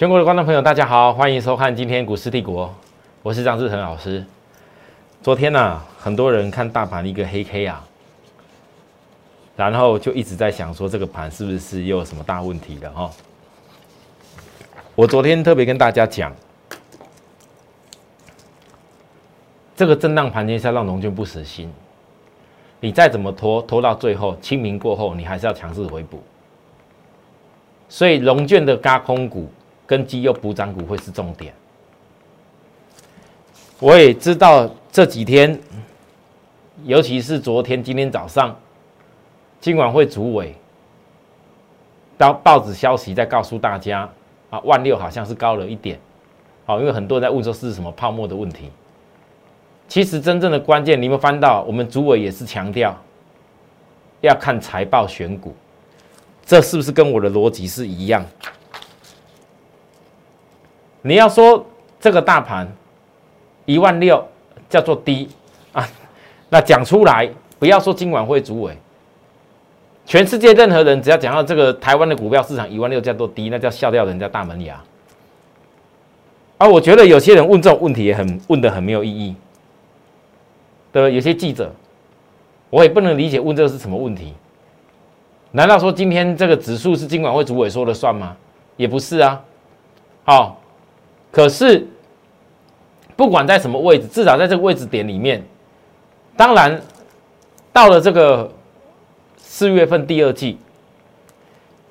全国的观众朋友，大家好，欢迎收看今天股市帝国，我是张志成老师。昨天呢、很多人看大盘一个黑 K 啊，然后就一直在想说这个盘是不是又有什么大问题了哈、我昨天特别跟大家讲，这个震荡盘间是要让龙卷不死心，你再怎么拖，拖到最后清明过后，你还是要强势回补。所以龙卷的嘎空股跟绩优补涨股会是重点。我也知道这几天，尤其是昨天、今天早上，今晚会主委到报纸消息在告诉大家啊，万六好像是高了一点，好，因为很多人在问说是什么泡沫的问题。其实真正的关键，你有没有翻到我们主委也是强调要看财报选股，这是不是跟我的逻辑是一样？你要说这个大盘一万六叫做低啊，那讲出来不要说今晚会主委，全世界任何人只要讲到这个台湾的股票市场一万六叫做低，那叫笑掉人家大门牙。而、我觉得有些人问这种问题也很问的很没有意义，对吧？有些记者，我也不能理解问这个是什么问题。难道说今天这个指数是金管会主委说了算吗？也不是啊。好、可是不管在什么位置，至少在这个位置点里面，当然到了这个四月份第二季，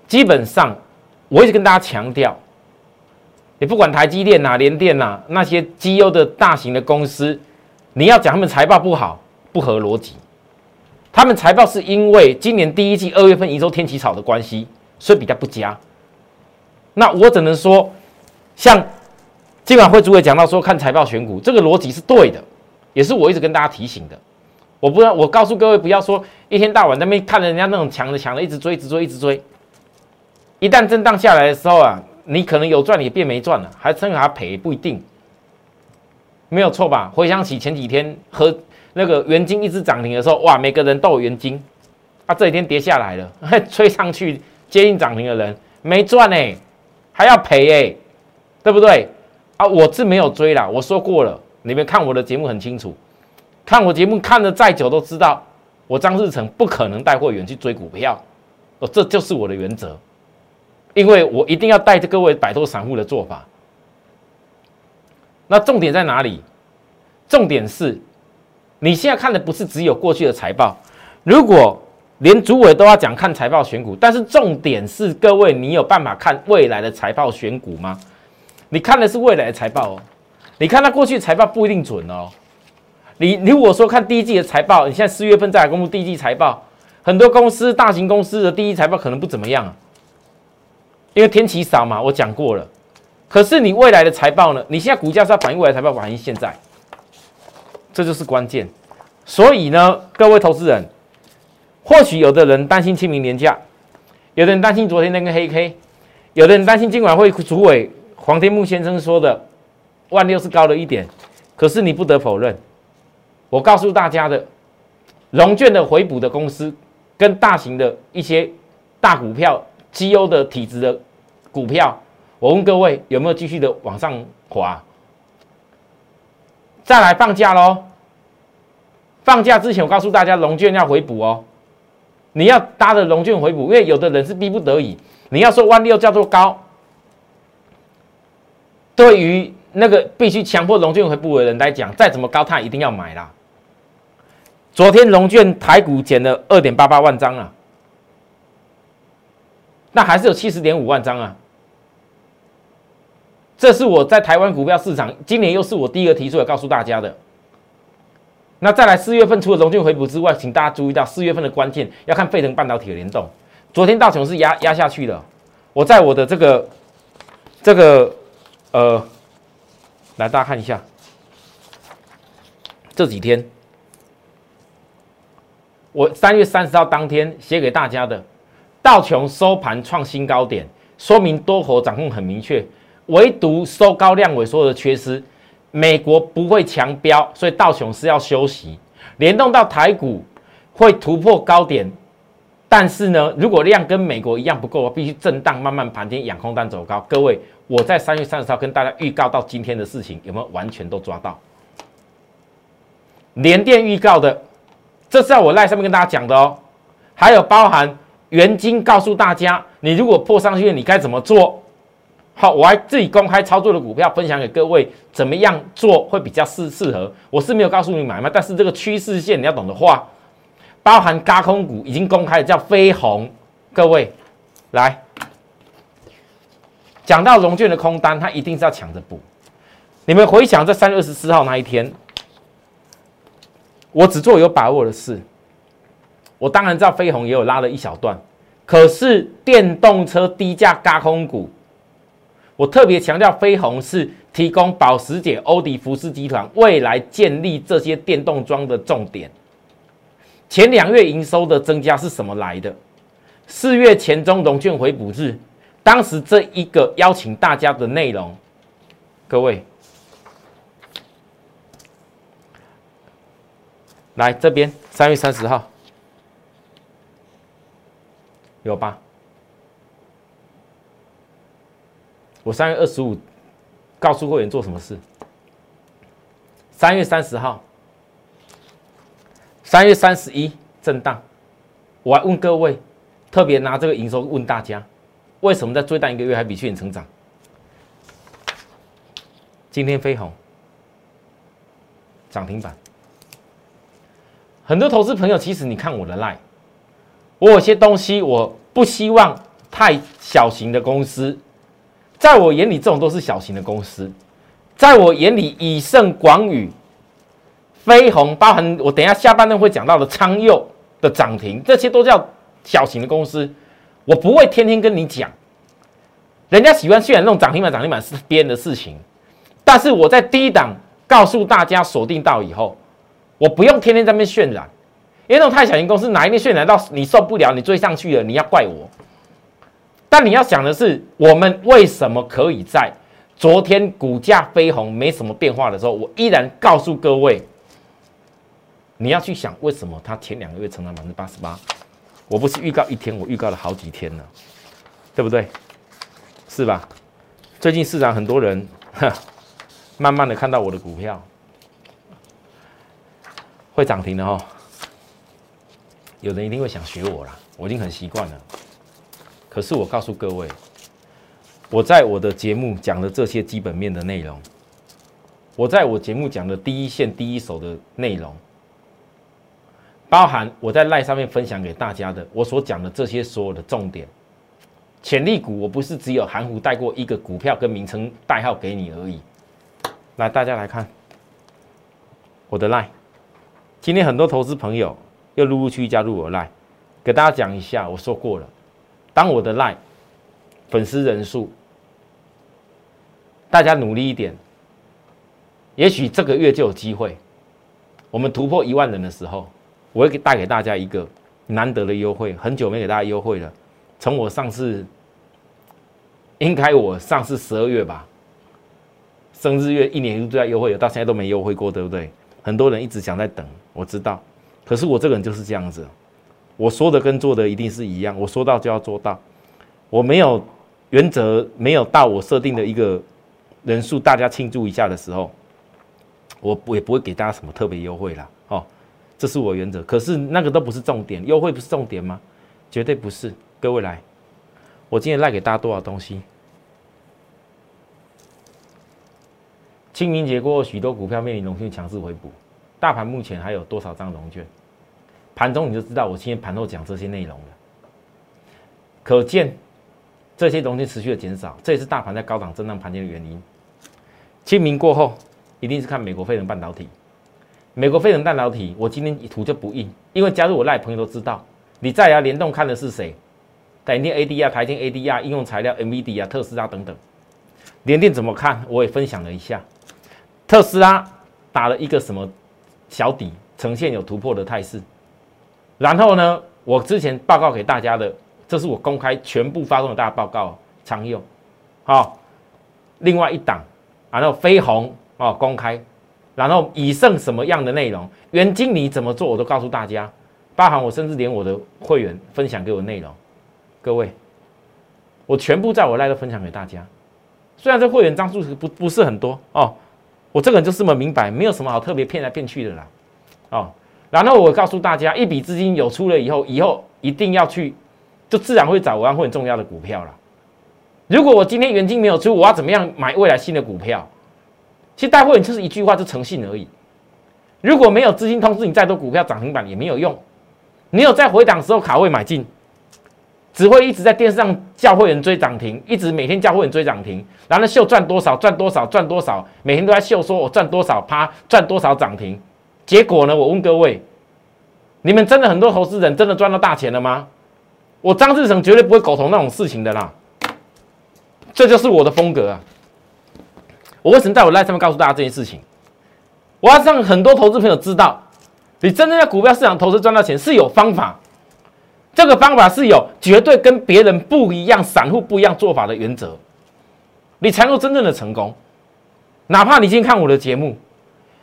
基本上我一直跟大家强调，你不管台积电呐、联电呐、那些绩优的大型的公司，你要讲他们财报不好，不合逻辑。他们财报是因为今年第一季二月份营收天气草的关系，所以比较不佳。那我只能说，像今晚会主委讲到说看财报选股，这个逻辑是对的，也是我一直跟大家提醒的。我不要，我告诉各位，不要说一天到晚在那边看人家那种强的强的，一直追，一直追，一直追。一旦震荡下来的时候啊，你可能有赚也变没赚了，还甚至还赔不一定，没有错吧？回想起前几天和那个元金一直涨停的时候，哇，每个人都有元金，啊，这几天跌下来了，吹上去接近涨停的人没赚哎、还要赔哎、对不对？啊，我是没有追啦，我说过了，你们看我的节目很清楚，看我节目看的再久都知道，我张志成不可能带会员去追股票，哦，这就是我的原则，因为我一定要带着各位摆脱散户的做法。那重点在哪里？重点是，你现在看的不是只有过去的财报，如果连主委都要讲看财报选股，但是重点是各位，你有办法看未来的财报选股吗？你看的是未来的财报哦，你看它过去的财报不一定准哦。你如果说看第一季的财报，你现在四月份再来公布第一季财报，很多公司大型公司的第一财报可能不怎么样啊，因为天期少嘛，我讲过了。可是你未来的财报呢？你现在股价是要反映未来财报，反映现在，这就是关键。所以呢，各位投资人，或许有的人担心清明年假，有的人担心昨天那个黑 K，有的人担心今晚会主委黄天木先生说的万六是高了一点，可是你不得否认，我告诉大家的，融券的回补的公司跟大型的一些大股票、绩优的体质的股票，我问各位有没有继续的往上滑？再来放假喽！放假之前，我告诉大家，龙券要回补哦。你要搭着龙券回补，因为有的人是逼不得已。你要说万六叫做高，对于那个必须强迫龙券回补的人来讲，再怎么高，他一定要买啦。昨天龙券台股减了二点八八万张啊，那还是有七十点五万张啊。这是我在台湾股票市场今年又是我第一个提出来告诉大家的。那再来四月份除了融券回补之外，请大家注意到四月份的关键要看费城半导体的联动。昨天大熊是压压下去的，我在我的这个这个呃，来大家看一下这几天，我三月三十号当天写给大家的，道琼收盘创新高点，说明多头掌控很明确，唯独收高量萎缩的缺失。美国不会强标，所以道琼斯要休息，联动到台股会突破高点，但是呢，如果量跟美国一样不够，必须震荡慢慢盘天，仰空单走高。各位，我在三月三十号跟大家预告到今天的事情，有没有完全都抓到？连电预告的，这是在我赖上面跟大家讲的哦。还有包含元金告诉大家，你如果破上去，你该怎么做？好，我还自己公开操作的股票分享给各位，怎么样做会比较适适合？我是没有告诉你买卖，但是这个趋势线你要懂得画。包含高空股已经公开的叫飞鸿，各位来讲到融券的空单，他一定是要抢着补。你们回想在三月二十四号那一天，我只做有把握的事。我当然知道飞鸿也有拉了一小段，可是电动车低价高空股，我特别强调飞鸿是提供保时捷、欧迪、福斯集团未来建立这些电动桩的重点。前两月营收的增加是什么来的？四月前中融券回补日，当时这一个邀请大家的内容，各位来这边，三月三十号有吧？我三月二十五告诉会员做什么事？三月三十号。三月三十一震荡，我还问各位，特别拿这个营收问大家，为什么在最短一个月还比去年成长？今天飞鸿涨停板，很多投资朋友，其实你看我的 line，我有些东西我不希望太小型的公司，在我眼里这种都是小型的公司，在我眼里以盛广宇。飞鸿包含我等一下下半段会讲到的昌佑的涨停，这些都叫小型的公司，我不会天天跟你讲，人家喜欢渲染那种涨停板涨停板是别人的事情，但是我在低档告诉大家锁定到以后，我不用天天在那边渲染，因为那种太小型公司哪一天渲染到你受不了，你追上去了，你要怪我。但你要想的是，我们为什么可以在昨天股价飞红没什么变化的时候，我依然告诉各位。你要去想为什么它前两个月成长百分之八十八？我不是预告一天，我预告了好几天了，对不对？是吧？最近市场很多人，慢慢的看到我的股票会涨停的哦。有人一定会想学我啦，我已经很习惯了。可是我告诉各位，我在我的节目讲的这些基本面的内容，我在我节目讲的第一线第一手的内容。包含我在赖上面分享给大家的，我所讲的这些所有的重点，潜力股，我不是只有含糊带过一个股票跟名称代号给你而已。来，大家来看我的赖，今天很多投资朋友又陆陆续续加入我赖，给大家讲一下，我说过了，当我的赖粉丝人数，大家努力一点，也许这个月就有机会，我们突破一万人的时候。我会给带给大家一个难得的优惠，很久没给大家优惠了。从我上次，应该我上次十二月吧，生日月一年一度最大优惠，到现在都没优惠过，对不对？很多人一直想在等，我知道。可是我这个人就是这样子，我说的跟做的一定是一样，我说到就要做到。我没有原则，没有到我设定的一个人数，大家庆祝一下的时候，我也不会给大家什么特别优惠啦。哦。这是我原则，可是那个都不是重点，优惠不是重点吗？绝对不是。各位来，我今天赖给大家多少东西？清明节过后，许多股票面临融券强势回补，大盘目前还有多少张融券？盘中你就知道，我今天盘后讲这些内容了。可见这些融券持续的减少，这也是大盘在高档震荡盘间的原因。清明过后，一定是看美国飞人半导体。美国飞能半导体，我今天图就不印，因为加入我赖朋友都知道，你再要联动看的是谁？台电 ADR、台电 ADR、应用材料 M V D 啊、特斯拉等等。联电怎么看？我也分享了一下，特斯拉打了一个什么小底，呈现有突破的态势。然后呢，我之前报告给大家的，这是我公开全部发送给大家报告，常用。好，另外一档，然后飞鸿哦，公开。然后以剩什么样的内容，原经理怎么做，我都告诉大家。包含我甚至连我的会员分享给我内容，各位，我全部在我赖的分享给大家。虽然这会员张数不不是很多哦，我这个人就这么明白，没有什么好特别骗来骗去的啦，哦。然后我告诉大家，一笔资金有出了以后，以后一定要去，就自然会找我会很重要的股票了。如果我今天原金没有出，我要怎么样买未来新的股票？其实带会员就是一句话，就诚信而已。如果没有资金通知你，再多股票涨停板也没有用。你有在回档时候卡位买进，只会一直在电视上叫会员追涨停，一直每天叫会员追涨停，然后秀赚多少赚多少赚多少，每天都在秀说我赚多少趴赚多少涨停。结果呢？我问各位，你们真的很多投资人真的赚到大钱了吗？我张志成绝对不会苟同那种事情的啦。这就是我的风格啊！我为什么在我 live 上面告诉大家这件事情？我要让很多投资朋友知道，你真正在股票市场投资赚到钱是有方法，这个方法是有绝对跟别人不一样、散户不一样做法的原则，你才能够真正的成功。哪怕你今天看我的节目。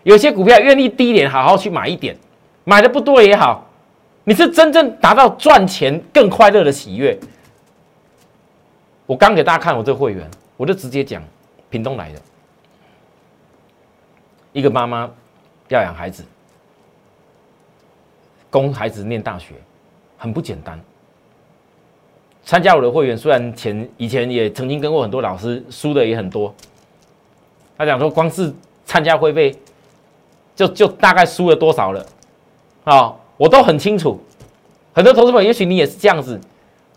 有些股票愿意低点好好去买一点，买的不多也好，你是真正达到赚钱更快乐的喜悦。我刚给大家看我这个会员，我就直接讲，屏东来的，一个妈妈要养孩子，供孩子念大学，很不简单。参加我的会员，虽然前以前也曾经跟过很多老师，输的也很多。他讲说，光是参加会费。就就大概输了多少了，啊，我都很清楚。很多投资者也许你也是这样子，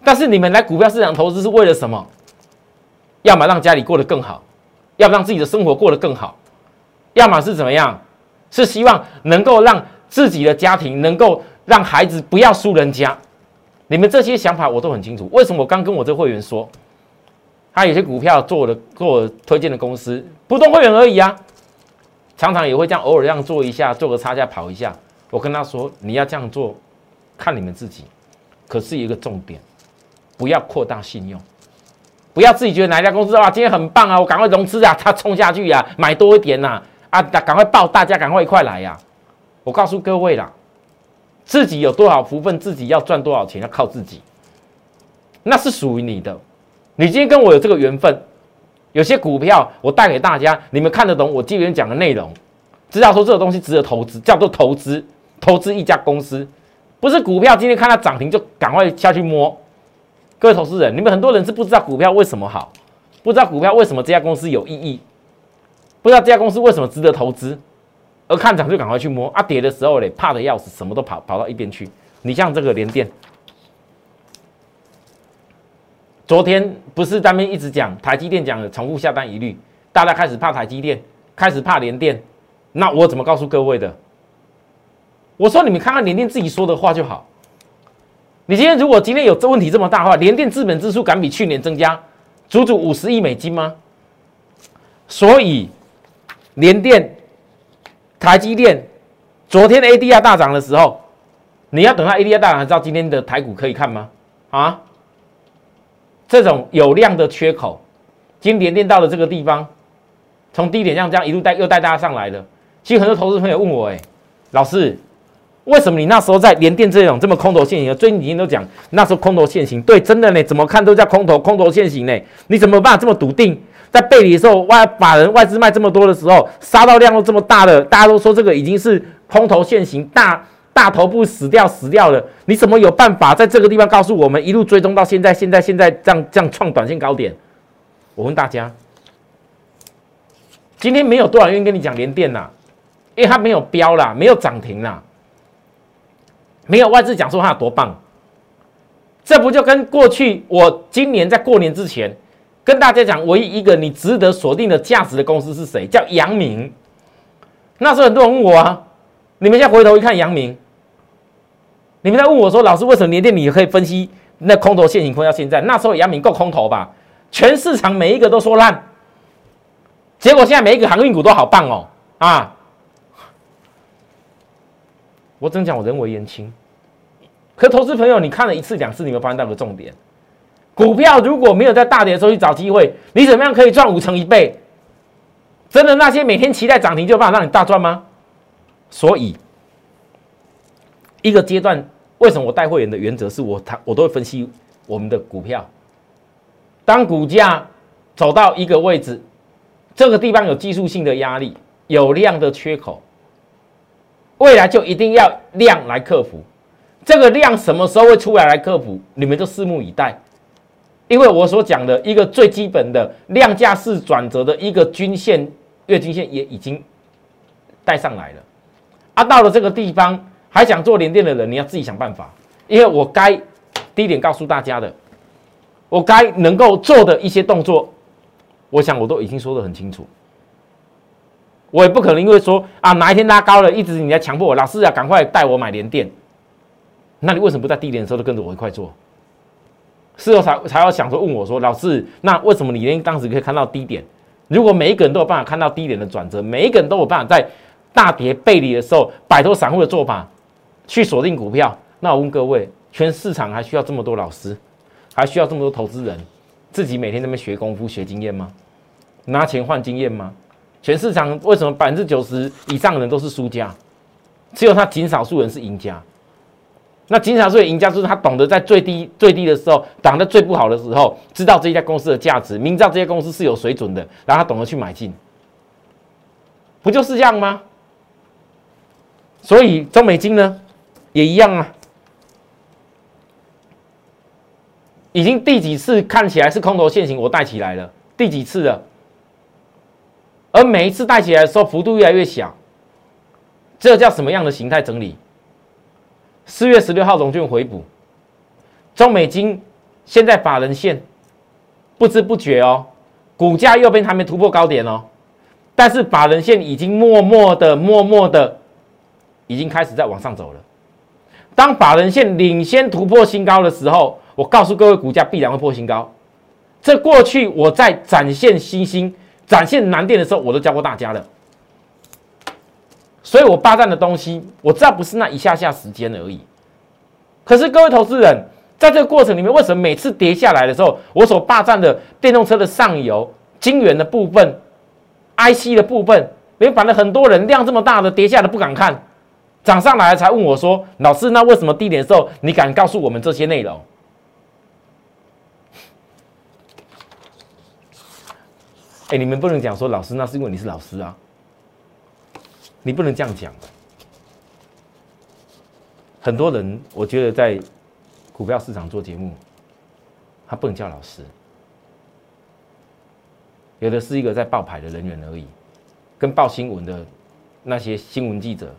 但是你们来股票市场投资是为了什么？要么让家里过得更好，要么让自己的生活过得更好，要么是怎么样？是希望能够让自己的家庭能够让孩子不要输人家。你们这些想法我都很清楚。为什么我刚跟我这会员说，他有些股票做的做我推荐的公司，普通会员而已啊。常常也会这样，偶尔这样做一下，做个差价跑一下。我跟他说：“你要这样做，看你们自己。可是一个重点，不要扩大信用，不要自己觉得哪一家公司哇今天很棒啊，我赶快融资啊，他冲下去呀，买多一点呐，啊，啊赶快报，大家赶快一块来呀。我告诉各位啦，自己有多少福分，自己要赚多少钱，要靠自己，那是属于你的。你今天跟我有这个缘分。”有些股票我带给大家，你们看得懂我今天讲的内容，知道说这个东西值得投资，叫做投资，投资一家公司，不是股票今天看到涨停就赶快下去摸。各位投资人，你们很多人是不知道股票为什么好，不知道股票为什么这家公司有意义，不知道这家公司为什么值得投资，而看涨就赶快去摸，啊跌的时候嘞怕的要死，什么都跑跑到一边去。你像这个连电。昨天不是单边一直讲台积电讲的重复下单疑虑，大家开始怕台积电，开始怕联电，那我怎么告诉各位的？我说你们看看联电自己说的话就好。你今天如果今天有这问题这么大的话，联电资本支出敢比去年增加足足五十亿美金吗？所以联电、台积电昨天 ADR 大涨的时候，你要等到 ADR 大涨，知道今天的台股可以看吗？啊？这种有量的缺口，今天连到了这个地方，从低点这样这样一路带又带大家上来的。其实很多投资朋友问我，哎，老师，为什么你那时候在连电这种这么空头现行？最近几天都讲那时候空头现行，对，真的呢，怎么看都叫空头，空头现行呢？你怎么办这么笃定？在背离的时候，外法人外资卖这么多的时候，杀到量都这么大的，大家都说这个已经是空头现行大。大头部死掉死掉了，你怎么有办法在这个地方告诉我们一路追踪到现在？现在现在这样这样创短线高点？我问大家，今天没有多少人跟你讲连电呐，因为它没有标啦，没有涨停啦，没有外资讲说它有多棒，这不就跟过去我今年在过年之前跟大家讲，唯一一个你值得锁定的价值的公司是谁？叫阳明。那时候很多人问我啊，你们现在回头一看阳明。你们在问我说：“老师，为什么年电你可以分析那空头现行空到现在？那时候杨明够空头吧？全市场每一个都说烂，结果现在每一个航运股都好棒哦！啊，我真讲我人为言轻。可投资朋友，你看了一次两次，你没有发现到个重点？股票如果没有在大跌的时候去找机会，你怎么样可以赚五成一倍？真的那些每天期待涨停就有办法让你大赚吗？所以。一个阶段为什么我带会员的原则是我他我都会分析我们的股票，当股价走到一个位置，这个地方有技术性的压力，有量的缺口，未来就一定要量来克服。这个量什么时候会出来来克服？你们就拭目以待。因为我所讲的一个最基本的量价式转折的一个均线月均线也已经带上来了，啊，到了这个地方还想做连电的人，你要自己想办法。因为我该第一点告诉大家的，我该能够做的一些动作，我想我都已经说的很清楚。我也不可能因为说啊哪一天拉高了，一直你在强迫我，老师啊赶快带我买连电，那你为什么不在低点的时候都跟着我一块做？事后才才要想说问我说，老师，那为什么你连当时可以看到低点？如果每一个人都有办法看到低点的转折，每一个人都有办法在大跌背离的时候摆脱散户的做法，去锁定股票，那我问各位，全市场还需要这么多老师，还需要这么多投资人，自己每天在那边学功夫、学经验吗？拿钱换经验吗？全市场为什么百分之九十以上的人都是输家，只有他极少数人是赢家？那经常说赢家就是他懂得在最低最低的时候，涨得最不好的时候，知道这家公司的价值，明知道这些公司是有水准的，然后他懂得去买进，不就是这样吗？所以中美金呢，也一样啊，已经第几次看起来是空头现形，我带起来了，第几次了？而每一次带起来的时候，幅度越来越小，这叫什么样的形态整理？四月十六号融券回补，中美金现在法人线不知不觉哦，股价右边还没突破高点哦，但是法人线已经默默的、默默的已经开始在往上走了。当法人线领先突破新高的时候，我告诉各位，股价必然会破新高。这过去我在展现新星、展现难电的时候，我都教过大家了。所以我霸占的东西，我知道不是那一下下时间而已。可是各位投资人，在这个过程里面，为什么每次跌下来的时候，我所霸占的电动车的上游、晶圆的部分、IC 的部分，连反正很多人量这么大的跌下来不敢看，涨上来才问我说：“老师，那为什么低点的时候你敢告诉我们这些内容？”哎，你们不能讲说老师，那是因为你是老师啊。你不能这样讲。很多人，我觉得在股票市场做节目，他不能叫老师，有的是一个在报牌的人员而已，跟报新闻的那些新闻记者，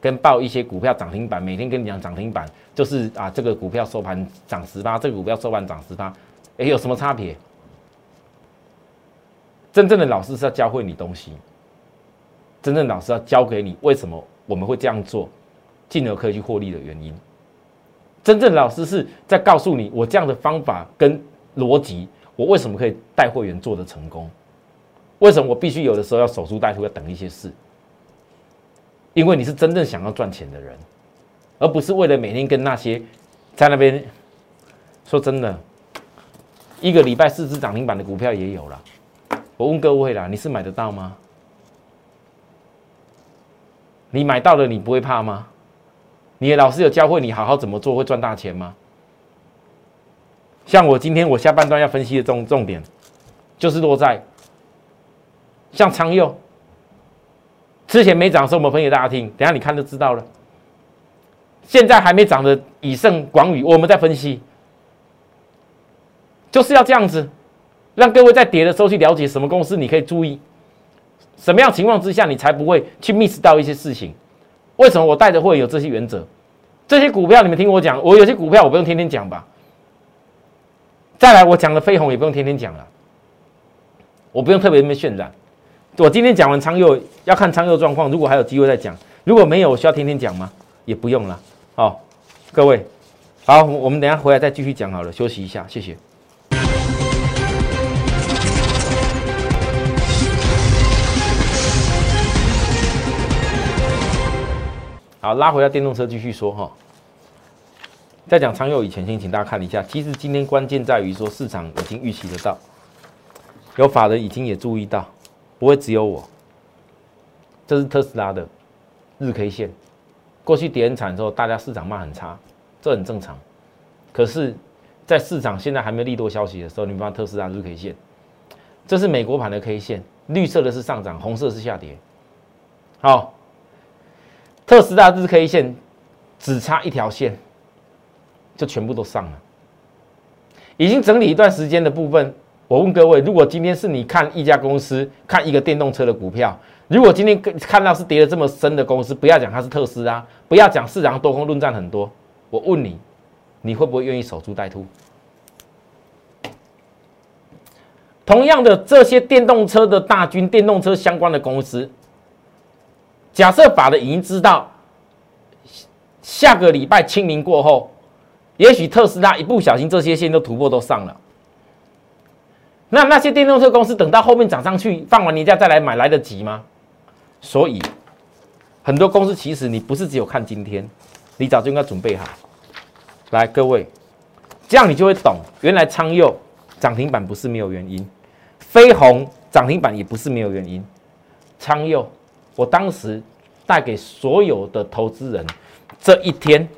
跟报一些股票涨停板，每天跟你讲涨停板，就是啊，这个股票收盘涨十八，这个股票收盘涨十八，哎，有什么差别？真正的老师是要教会你东西。真正老师要教给你为什么我们会这样做，进而可以去获利的原因。真正老师是在告诉你，我这样的方法跟逻辑，我为什么可以带会员做的成功？为什么我必须有的时候要守株待兔，要等一些事？因为你是真正想要赚钱的人，而不是为了每天跟那些在那边说真的，一个礼拜四只涨停板的股票也有了。我问各位啦，你是买得到吗？你买到了，你不会怕吗？你的老师有教会你好好怎么做会赚大钱吗？像我今天我下半段要分析的重重点，就是落在像昌佑之前没涨的时候，我们分给大家听，等下你看就知道了。现在还没涨的以盛广宇，我们在分析，就是要这样子，让各位在跌的时候去了解什么公司你可以注意。什么样情况之下，你才不会去 miss 到一些事情？为什么我带着会有这些原则？这些股票你们听我讲，我有些股票我不用天天讲吧？再来，我讲的飞鸿也不用天天讲了，我不用特别那么渲染。我今天讲完昌佑，要看昌佑状况，如果还有机会再讲，如果没有，我需要天天讲吗？也不用了。好，各位，好，我们等下回来再继续讲好了，休息一下，谢谢。好，拉回到电动车继续说哈。在讲长友以前，先请大家看一下。其实今天关键在于说，市场已经预期得到，有法人已经也注意到，不会只有我。这是特斯拉的日 K 线，过去跌很惨之后，大家市场骂很差，这很正常。可是，在市场现在还没利多消息的时候，你发特斯拉日 K 线，这是美国盘的 K 线，绿色的是上涨，红色是下跌。好，特斯拉日 K 线只差一条线，就全部都上了，已经整理一段时间的部分。我问各位，如果今天是你看一家公司，看一个电动车的股票，如果今天看到是跌的这么深的公司，不要讲它是特斯拉，不要讲市场多空论战很多，我问你。你会不会愿意守株待兔？同样的，这些电动车的大军、电动车相关的公司，假设法的已经知道，下个礼拜清明过后，也许特斯拉一不小心这些线都突破都上了，那那些电动车公司等到后面涨上去，放完年假再来买来得及吗？所以，很多公司其实你不是只有看今天，你早就应该准备好。来，各位，这样你就会懂，原来昌佑涨停板不是没有原因，飞鸿涨停板也不是没有原因。昌佑，我当时带给所有的投资人，这一天，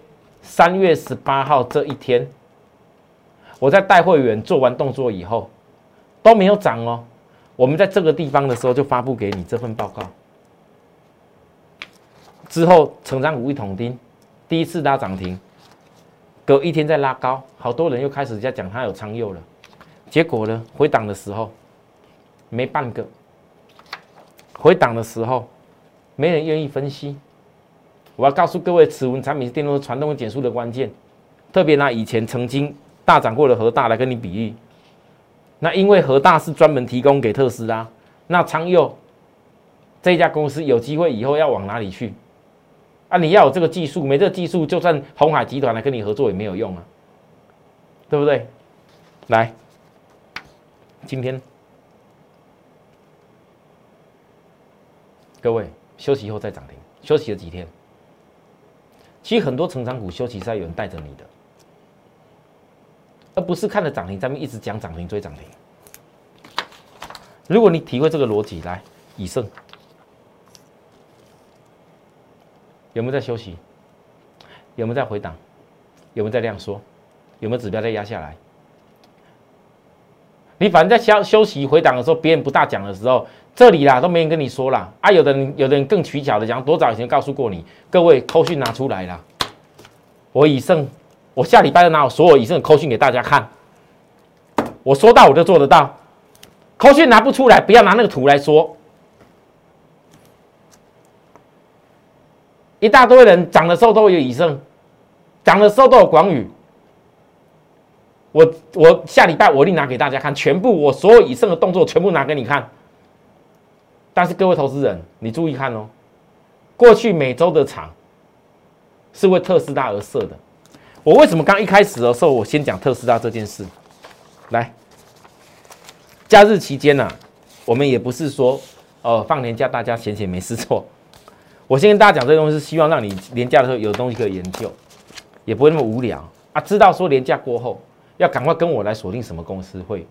三月十八号这一天，我在带会员做完动作以后，都没有涨哦。我们在这个地方的时候就发布给你这份报告，之后成长股一桶钉，第一次拉涨停。隔一天再拉高，好多人又开始在讲它有仓右了，结果呢，回档的时候没半个，回档的时候没人愿意分析。我要告诉各位，此文产品是电动车传动减速的关键，特别拿以前曾经大涨过的核大来跟你比喻。那因为核大是专门提供给特斯拉，那昌佑这家公司有机会以后要往哪里去？啊！你要有这个技术，没这个技术，就算红海集团来跟你合作也没有用啊，对不对？来，今天各位休息以后再涨停，休息了几天？其实很多成长股休息是有人带着你的，而不是看着涨停咱们一直讲涨停追涨停。如果你体会这个逻辑，来以盛。有没有在休息？有没有在回档？有没有在量缩？有没有指标在压下来？你反正在休休息回档的时候，别人不大讲的时候，这里啦都没人跟你说啦。啊！有的人有的人更取巧的讲，多早以前告诉过你，各位扣讯拿出来啦。我以胜，我下礼拜就拿我所有以胜的扣讯给大家看。我说到我就做得到，扣讯拿不出来，不要拿那个图来说。一大堆人涨的时候都有以盛，涨的时候都有广宇。我我下礼拜我一定拿给大家看，全部我所有以盛的动作全部拿给你看。但是各位投资人，你注意看哦，过去每周的场是为特斯拉而设的。我为什么刚一开始的时候我先讲特斯拉这件事？来，假日期间呢，我们也不是说呃放年假大家闲闲没事做。我先跟大家讲这东西，是希望让你年假的时候有东西可以研究，也不会那么无聊啊。知道说年假过后要赶快跟我来锁定什么公司会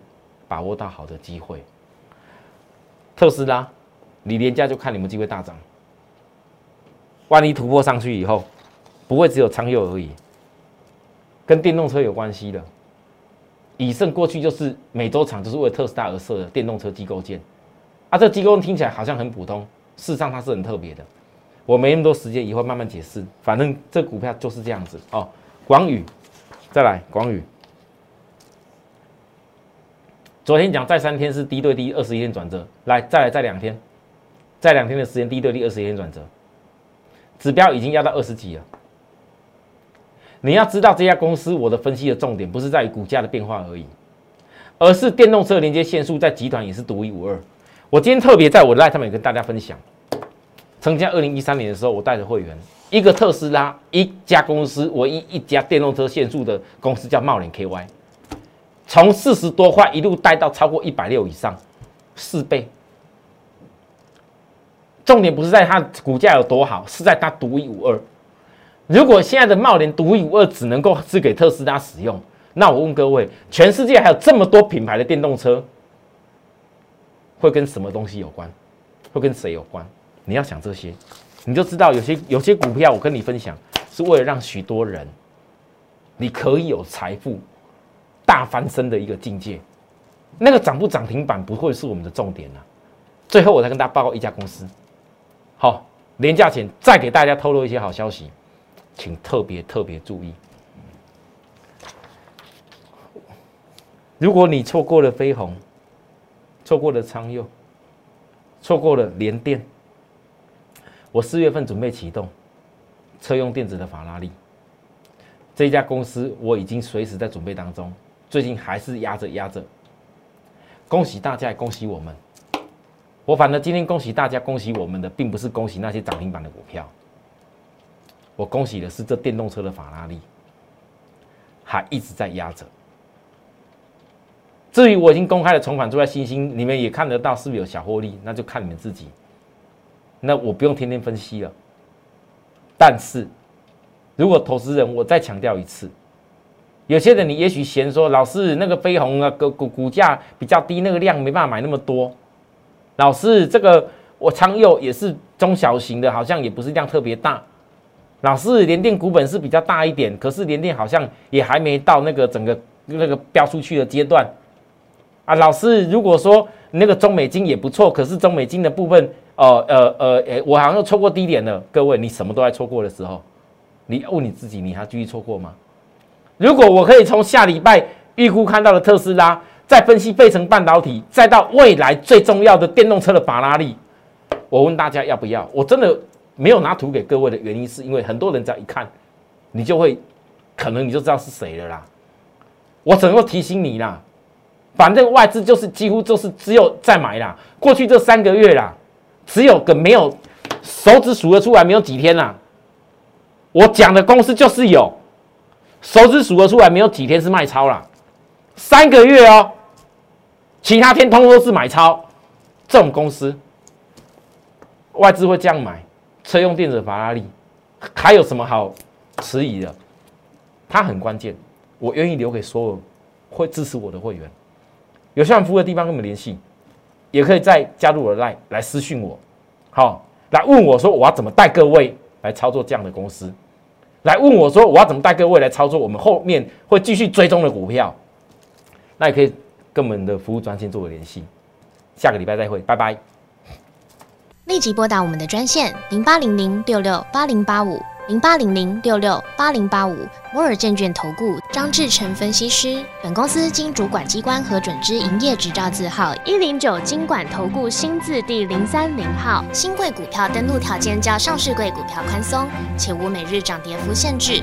把握到好的机会。特斯拉，你廉价就看你们机会大涨。万一突破上去以后，不会只有仓右而已，跟电动车有关系的。以盛过去就是每周厂就是为特斯拉而设的电动车机构件，啊，这机构听起来好像很普通，事实上它是很特别的。我没那么多时间，以后慢慢解释。反正这股票就是这样子哦。广宇，再来广宇。昨天讲再三天是低对低二十一天转折，来再来再两天，在两天的时间低对低二十一天转折，指标已经压到二十几了。你要知道这家公司，我的分析的重点不是在于股价的变化而已，而是电动车连接线数在集团也是独一无二。我今天特别在我的 live 上面跟大家分享。曾经二零一三年的时候，我带着会员，一个特斯拉，一家公司，唯一一家电动车限速的公司叫茂联 KY，从四十多块一路带到超过一百六以上，四倍。重点不是在它股价有多好，是在它独一无二。如果现在的茂联独一无二，只能够是给特斯拉使用，那我问各位，全世界还有这么多品牌的电动车，会跟什么东西有关？会跟谁有关？你要想这些，你就知道有些有些股票，我跟你分享，是为了让许多人你可以有财富大翻身的一个境界。那个涨不涨停板不会是我们的重点了。最后，我再跟大家报告一家公司。好，廉价前再给大家透露一些好消息，请特别特别注意。如果你错过了飞鸿，错过了昌佑，错过了联电，我四月份准备启动车用电子的法拉利这家公司，我已经随时在准备当中，最近还是压着压着。恭喜大家，恭喜我们！我反正今天恭喜大家，恭喜我们的，并不是恭喜那些涨停板的股票，我恭喜的是这电动车的法拉利，还一直在压着。至于我已经公开的重返，住在星星，你们也看得到是不是有小获利？那就看你们自己。那我不用天天分析了。但是，如果投资人，我再强调一次，有些人你也许嫌说，老师那个飞鸿啊，股股股价比较低，那个量没办法买那么多。老师，这个我昌佑也是中小型的，好像也不是量特别大。老师，联电股本是比较大一点，可是联电好像也还没到那个整个那个飙出去的阶段。啊，老师，如果说那个中美金也不错，可是中美金的部分，呃呃呃，诶，我好像又错过低点了。各位，你什么都在错过的时候，你问你自己，你还继续错过吗？如果我可以从下礼拜预估看到的特斯拉，再分析费城半导体，再到未来最重要的电动车的法拉利，我问大家要不要？我真的没有拿图给各位的原因，是因为很多人只要一看，你就会可能你就知道是谁了啦。我只能够提醒你啦。反正外资就是几乎就是只有在买啦，过去这三个月啦，只有个没有手指数得出来，没有几天啦。我讲的公司就是有手指数得出来，没有几天是卖超啦，三个月哦，其他天通都是买超。这种公司外资会这样买，车用电子法拉利还有什么好迟疑的？它很关键，我愿意留给所有会支持我的会员。有需要服务的地方跟我们联系，也可以再加入我的 line 来私讯我，好，来问我说我要怎么带各位来操作这样的公司，来问我说我要怎么带各位来操作我们后面会继续追踪的股票，那也可以跟我们的服务专线做个联系，下个礼拜再会，拜拜。立即拨打我们的专线零八零零六六八零八五。零八零零六六八零八五摩尔证券投顾张志成分析师，本公司经主管机关核准之营业执照字号一零九金管投顾新字第零三零号。新贵股票登录条件较上市贵股票宽松，且无每日涨跌幅限制。